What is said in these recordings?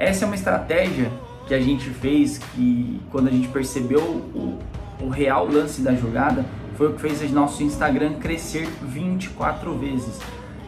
Essa é uma estratégia que a gente fez que quando a gente percebeu o, o real lance da jogada foi o que fez o nosso Instagram crescer 24 vezes.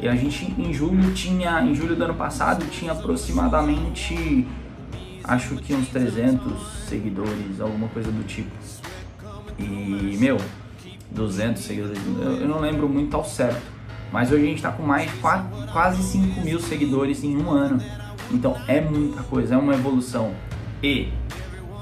E a gente em julho tinha, em julho do ano passado, tinha aproximadamente acho que uns 300 seguidores, alguma coisa do tipo. E, meu, 200 seguidores, eu, eu não lembro muito ao certo. Mas hoje a gente está com mais quase 5 mil seguidores em um ano. Então é muita coisa, é uma evolução. E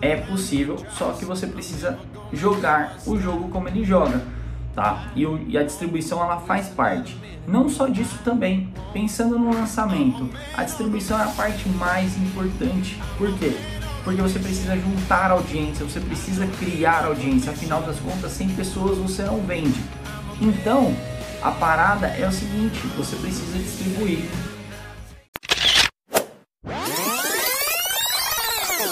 é possível, só que você precisa jogar o jogo como ele joga, tá? E, o, e, a distribuição ela faz parte. Não só disso também, pensando no lançamento, a distribuição é a parte mais importante. Por quê? Porque você precisa juntar audiência, você precisa criar audiência. Afinal das contas, sem pessoas você não vende. Então, a parada é o seguinte: você precisa distribuir.